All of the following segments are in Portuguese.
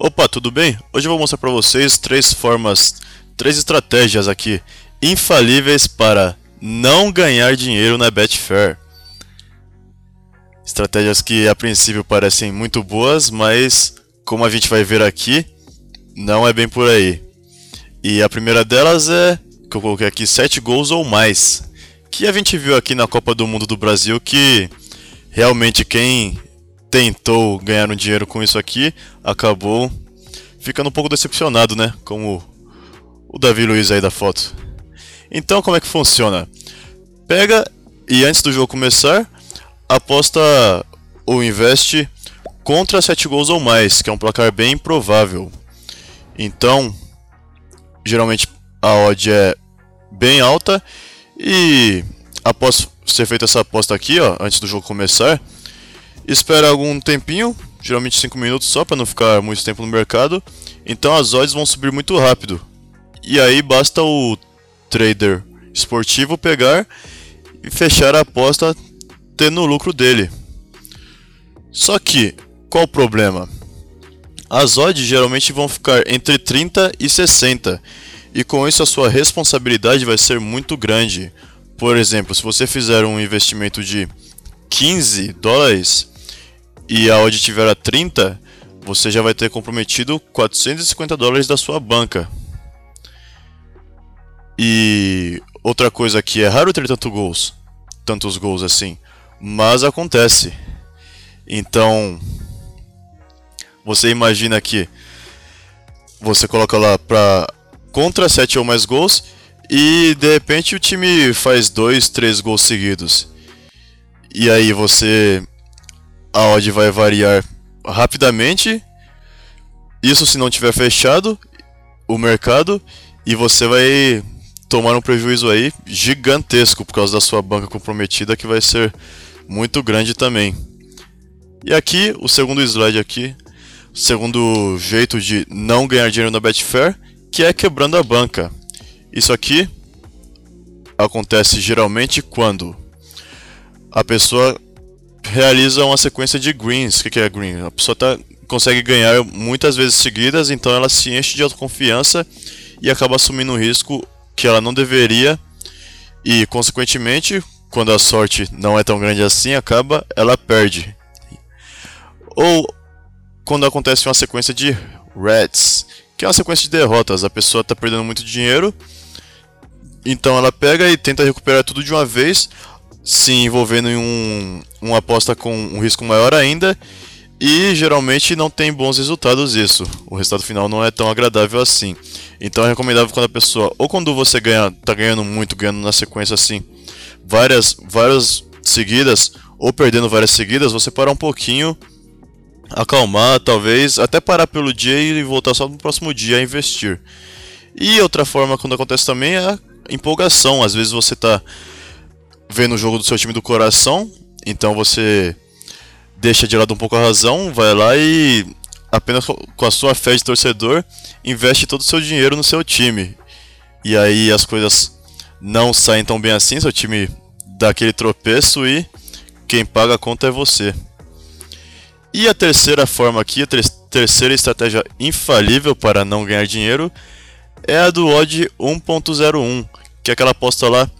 Opa, tudo bem? Hoje eu vou mostrar para vocês três formas, três estratégias aqui infalíveis para não ganhar dinheiro na Betfair. Estratégias que a princípio parecem muito boas, mas como a gente vai ver aqui, não é bem por aí. E a primeira delas é, que eu coloquei aqui, 7 gols ou mais. Que a gente viu aqui na Copa do Mundo do Brasil que realmente quem tentou ganhar um dinheiro com isso aqui acabou ficando um pouco decepcionado, né? Como o Davi Luiz aí da foto. Então, como é que funciona? Pega e antes do jogo começar, aposta ou investe contra 7 gols ou mais, que é um placar bem improvável. Então, geralmente a odd é bem alta e após ser feita essa aposta aqui, ó, antes do jogo começar, espera algum tempinho, geralmente 5 minutos só para não ficar muito tempo no mercado. Então as odds vão subir muito rápido. E aí basta o trader esportivo pegar e fechar a aposta tendo o lucro dele. Só que, qual o problema? As odds geralmente vão ficar entre 30 e 60, e com isso a sua responsabilidade vai ser muito grande. Por exemplo, se você fizer um investimento de 15 dólares, e a odd tiver a 30, você já vai ter comprometido 450 dólares da sua banca. E outra coisa que é raro ter tanto gols, tantos gols assim, mas acontece. Então, você imagina que você coloca lá para contra 7 ou mais gols e de repente o time faz 2, 3 gols seguidos. E aí você a odd vai variar rapidamente. Isso se não tiver fechado o mercado e você vai tomar um prejuízo aí gigantesco por causa da sua banca comprometida que vai ser muito grande também. E aqui, o segundo slide aqui, segundo jeito de não ganhar dinheiro na Betfair, que é quebrando a banca. Isso aqui acontece geralmente quando a pessoa realiza uma sequência de greens. O que é green? A pessoa tá, consegue ganhar muitas vezes seguidas, então ela se enche de autoconfiança e acaba assumindo um risco que ela não deveria e, consequentemente, quando a sorte não é tão grande assim, acaba, ela perde. Ou quando acontece uma sequência de reds, que é uma sequência de derrotas, a pessoa está perdendo muito dinheiro, então ela pega e tenta recuperar tudo de uma vez, se envolvendo em um, uma aposta com um risco maior ainda e geralmente não tem bons resultados isso. O resultado final não é tão agradável assim. Então é recomendável quando a pessoa ou quando você ganha, tá ganhando muito, ganhando na sequência assim, várias várias seguidas ou perdendo várias seguidas, você parar um pouquinho, acalmar, talvez até parar pelo dia e voltar só no próximo dia a investir. E outra forma quando acontece também é a empolgação. Às vezes você tá vendo o jogo do seu time do coração, então você deixa de lado um pouco a razão, vai lá e apenas com a sua fé de torcedor investe todo o seu dinheiro no seu time. E aí as coisas não saem tão bem assim, seu time dá aquele tropeço e quem paga a conta é você. E a terceira forma aqui, a terceira estratégia infalível para não ganhar dinheiro é a do odd 1.01, que é aquela aposta lá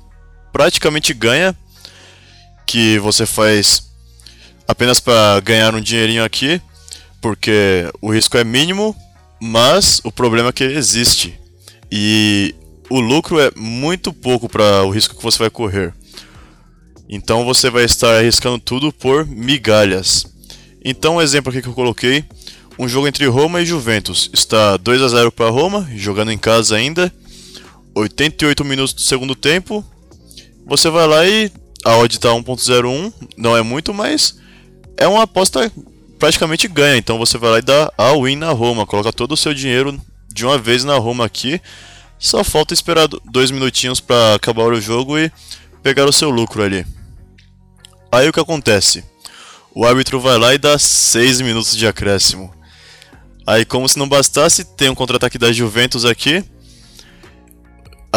praticamente ganha, que você faz apenas para ganhar um dinheirinho aqui, porque o risco é mínimo, mas o problema é que existe. E o lucro é muito pouco para o risco que você vai correr. Então você vai estar arriscando tudo por migalhas. Então, um exemplo aqui que eu coloquei, um jogo entre Roma e Juventus. Está 2 a 0 para Roma, jogando em casa ainda. 88 minutos do segundo tempo, você vai lá e a odd está 1.01, não é muito, mas é uma aposta praticamente ganha. Então você vai lá e dá a win na Roma, coloca todo o seu dinheiro de uma vez na Roma aqui. Só falta esperar dois minutinhos para acabar o jogo e pegar o seu lucro ali. Aí o que acontece? O árbitro vai lá e dá 6 minutos de acréscimo. Aí, como se não bastasse, tem um contra-ataque da Juventus aqui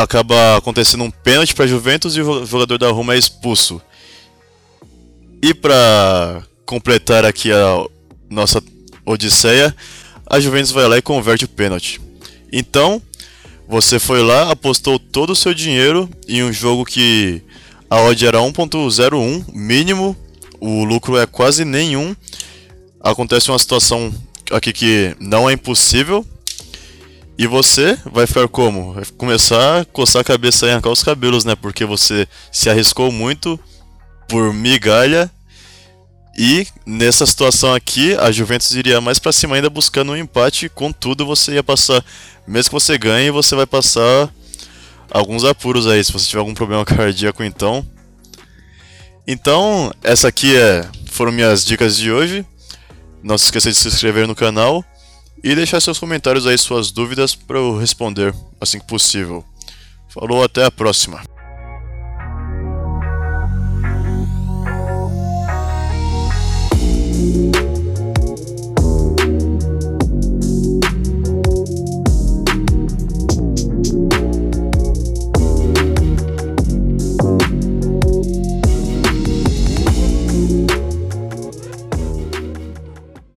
acaba acontecendo um pênalti para Juventus e o jogador da Roma é expulso. E para completar aqui a nossa odisseia, a Juventus vai lá e converte o pênalti. Então, você foi lá, apostou todo o seu dinheiro em um jogo que a odd era 1.01 mínimo, o lucro é quase nenhum. Acontece uma situação aqui que não é impossível. E você vai ficar como? Vai começar a coçar a cabeça e arrancar os cabelos, né? Porque você se arriscou muito por migalha e nessa situação aqui, a Juventus iria mais para cima ainda buscando um empate, contudo você ia passar, mesmo que você ganhe, você vai passar alguns apuros aí, se você tiver algum problema cardíaco então. Então, essa aqui é, foram minhas dicas de hoje. Não se esqueça de se inscrever no canal e deixar seus comentários aí, suas dúvidas para eu responder assim que possível. Falou, até a próxima.